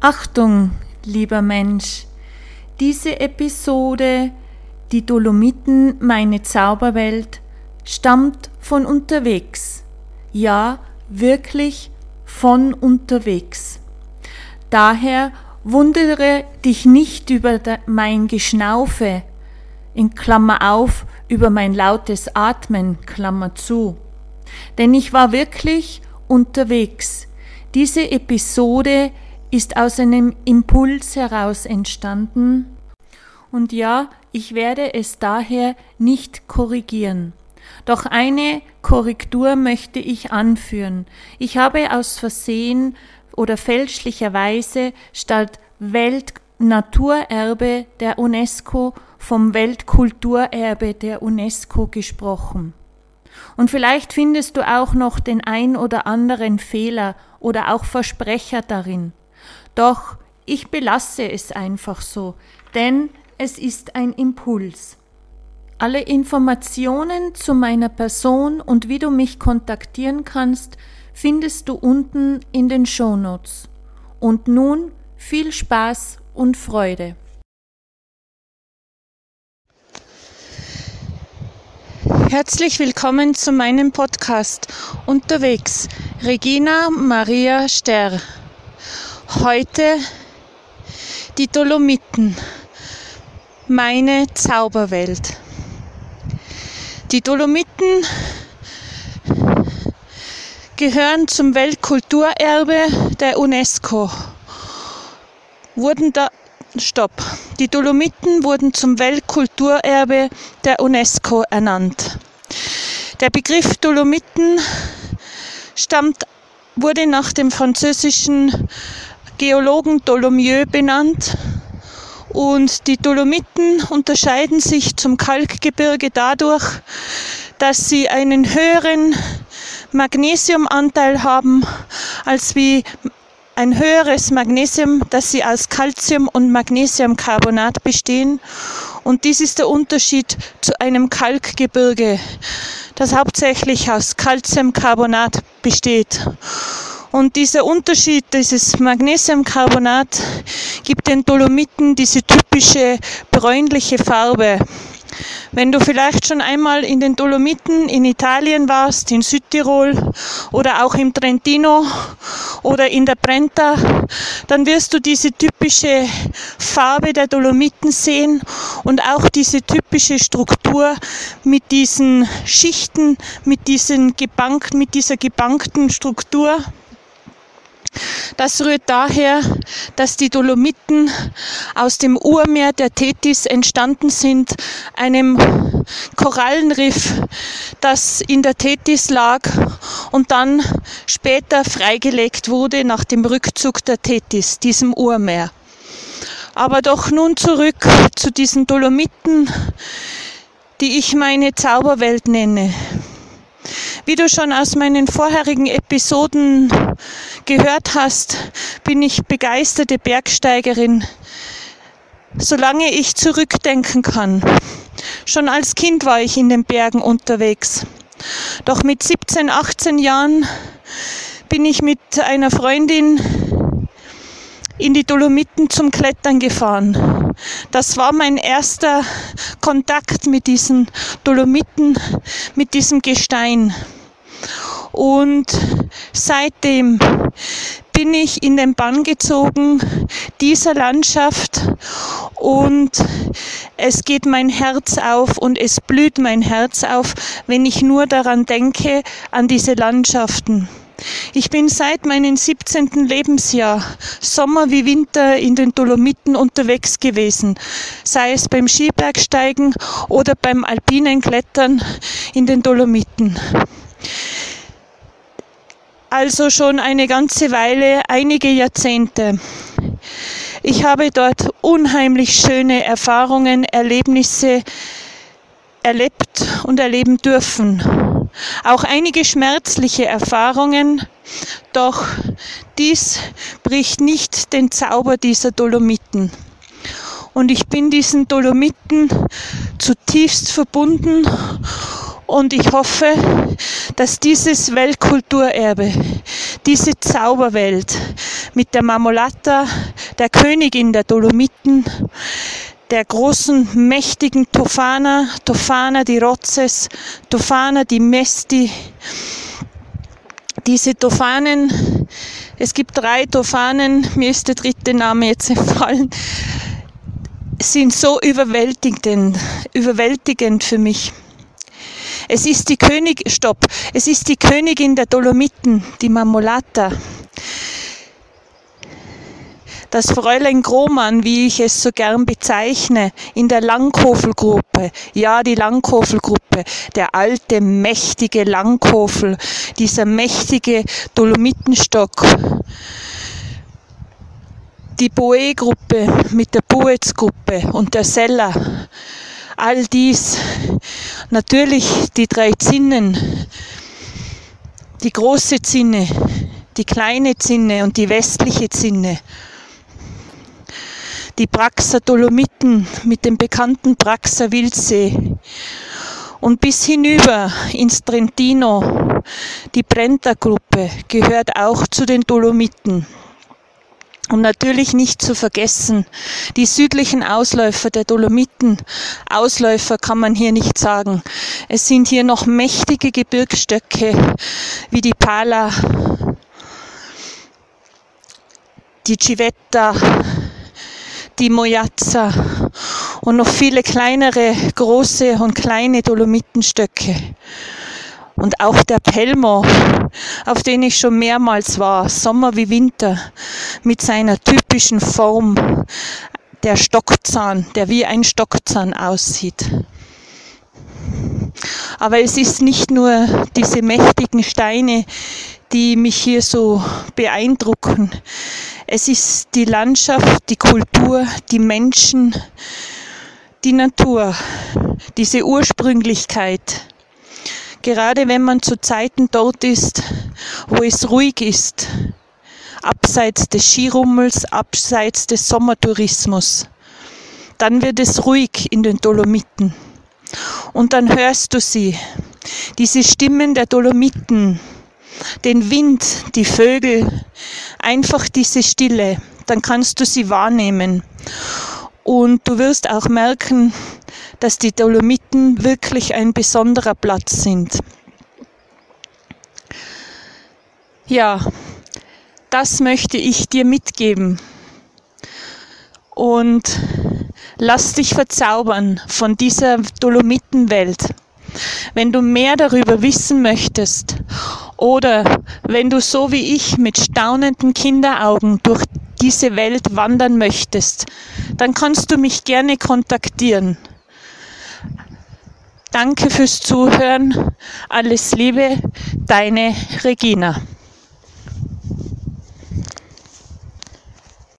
Achtung, lieber Mensch, diese Episode, die Dolomiten, meine Zauberwelt, stammt von unterwegs. Ja, wirklich von unterwegs. Daher wundere dich nicht über mein Geschnaufe, in Klammer auf, über mein lautes Atmen, Klammer zu. Denn ich war wirklich unterwegs. Diese Episode ist aus einem Impuls heraus entstanden. Und ja, ich werde es daher nicht korrigieren. Doch eine Korrektur möchte ich anführen. Ich habe aus Versehen oder fälschlicherweise statt Weltnaturerbe der UNESCO vom Weltkulturerbe der UNESCO gesprochen. Und vielleicht findest du auch noch den ein oder anderen Fehler oder auch Versprecher darin. Doch ich belasse es einfach so, denn es ist ein Impuls. Alle Informationen zu meiner Person und wie du mich kontaktieren kannst, findest du unten in den Shownotes. Und nun viel Spaß und Freude. Herzlich willkommen zu meinem Podcast Unterwegs. Regina Maria Sterr. Heute die Dolomiten. Meine Zauberwelt. Die Dolomiten gehören zum Weltkulturerbe der UNESCO. Wurden da Stopp. Die Dolomiten wurden zum Weltkulturerbe der UNESCO ernannt. Der Begriff Dolomiten stammt, wurde nach dem französischen Geologen Dolomieu benannt und die Dolomiten unterscheiden sich zum Kalkgebirge dadurch, dass sie einen höheren Magnesiumanteil haben als wie ein höheres Magnesium, das sie aus Calcium und Magnesiumcarbonat bestehen. Und dies ist der Unterschied zu einem Kalkgebirge, das hauptsächlich aus Calciumcarbonat besteht. Und dieser Unterschied, dieses Magnesiumcarbonat, gibt den Dolomiten diese typische bräunliche Farbe. Wenn du vielleicht schon einmal in den Dolomiten in Italien warst, in Südtirol oder auch im Trentino oder in der Brenta, dann wirst du diese typische Farbe der Dolomiten sehen und auch diese typische Struktur mit diesen Schichten, mit diesen gebankt, mit dieser gebankten Struktur. Das rührt daher, dass die Dolomiten aus dem Urmeer der Tethys entstanden sind, einem Korallenriff, das in der Tethys lag und dann später freigelegt wurde nach dem Rückzug der Tethys, diesem Urmeer. Aber doch nun zurück zu diesen Dolomiten, die ich meine Zauberwelt nenne. Wie du schon aus meinen vorherigen Episoden gehört hast, bin ich begeisterte Bergsteigerin, solange ich zurückdenken kann. Schon als Kind war ich in den Bergen unterwegs. Doch mit 17, 18 Jahren bin ich mit einer Freundin in die Dolomiten zum Klettern gefahren. Das war mein erster Kontakt mit diesen Dolomiten, mit diesem Gestein. Und seitdem bin ich in den Bann gezogen dieser Landschaft und es geht mein Herz auf und es blüht mein Herz auf, wenn ich nur daran denke, an diese Landschaften. Ich bin seit meinem 17. Lebensjahr Sommer wie Winter in den Dolomiten unterwegs gewesen, sei es beim Skibergsteigen oder beim alpinen Klettern in den Dolomiten. Also schon eine ganze Weile, einige Jahrzehnte. Ich habe dort unheimlich schöne Erfahrungen, Erlebnisse erlebt und erleben dürfen. Auch einige schmerzliche Erfahrungen, doch dies bricht nicht den Zauber dieser Dolomiten. Und ich bin diesen Dolomiten zutiefst verbunden und ich hoffe, dass dieses Weltkulturerbe, diese Zauberwelt mit der Marmolata, der Königin der Dolomiten, der großen, mächtigen Tofana, Tofana di Rozes, Tofana di Mesti. Diese Tofanen, es gibt drei Tofanen, mir ist der dritte Name jetzt entfallen, sind so überwältigend, überwältigend für mich. Es ist die König, stopp, es ist die Königin der Dolomiten, die Marmolata. Das Fräulein Grohmann, wie ich es so gern bezeichne, in der Langkofelgruppe, ja, die Langkofelgruppe, der alte, mächtige Langkofel, dieser mächtige Dolomitenstock, die Boe-Gruppe mit der Buetz-Gruppe und der Seller, all dies, natürlich die drei Zinnen, die große Zinne, die kleine Zinne und die westliche Zinne. Die Praxer Dolomiten mit dem bekannten Praxer Wildsee und bis hinüber ins Trentino. Die Brenta-Gruppe gehört auch zu den Dolomiten. Und natürlich nicht zu vergessen, die südlichen Ausläufer der Dolomiten. Ausläufer kann man hier nicht sagen. Es sind hier noch mächtige Gebirgsstöcke wie die Pala, die Civetta, die Mojazza und noch viele kleinere, große und kleine Dolomitenstöcke und auch der Pelmo, auf den ich schon mehrmals war, Sommer wie Winter, mit seiner typischen Form, der Stockzahn, der wie ein Stockzahn aussieht. Aber es ist nicht nur diese mächtigen Steine, die mich hier so beeindrucken. Es ist die Landschaft, die Kultur, die Menschen, die Natur, diese Ursprünglichkeit, gerade wenn man zu Zeiten dort ist, wo es ruhig ist, abseits des Skirummels, abseits des Sommertourismus, dann wird es ruhig in den Dolomiten. Und dann hörst du sie, diese Stimmen der Dolomiten, den Wind, die Vögel, einfach diese Stille, dann kannst du sie wahrnehmen. Und du wirst auch merken, dass die Dolomiten wirklich ein besonderer Platz sind. Ja, das möchte ich dir mitgeben. Und lass dich verzaubern von dieser Dolomitenwelt. Wenn du mehr darüber wissen möchtest oder wenn du so wie ich mit staunenden Kinderaugen durch diese Welt wandern möchtest, dann kannst du mich gerne kontaktieren. Danke fürs Zuhören. Alles Liebe, deine Regina.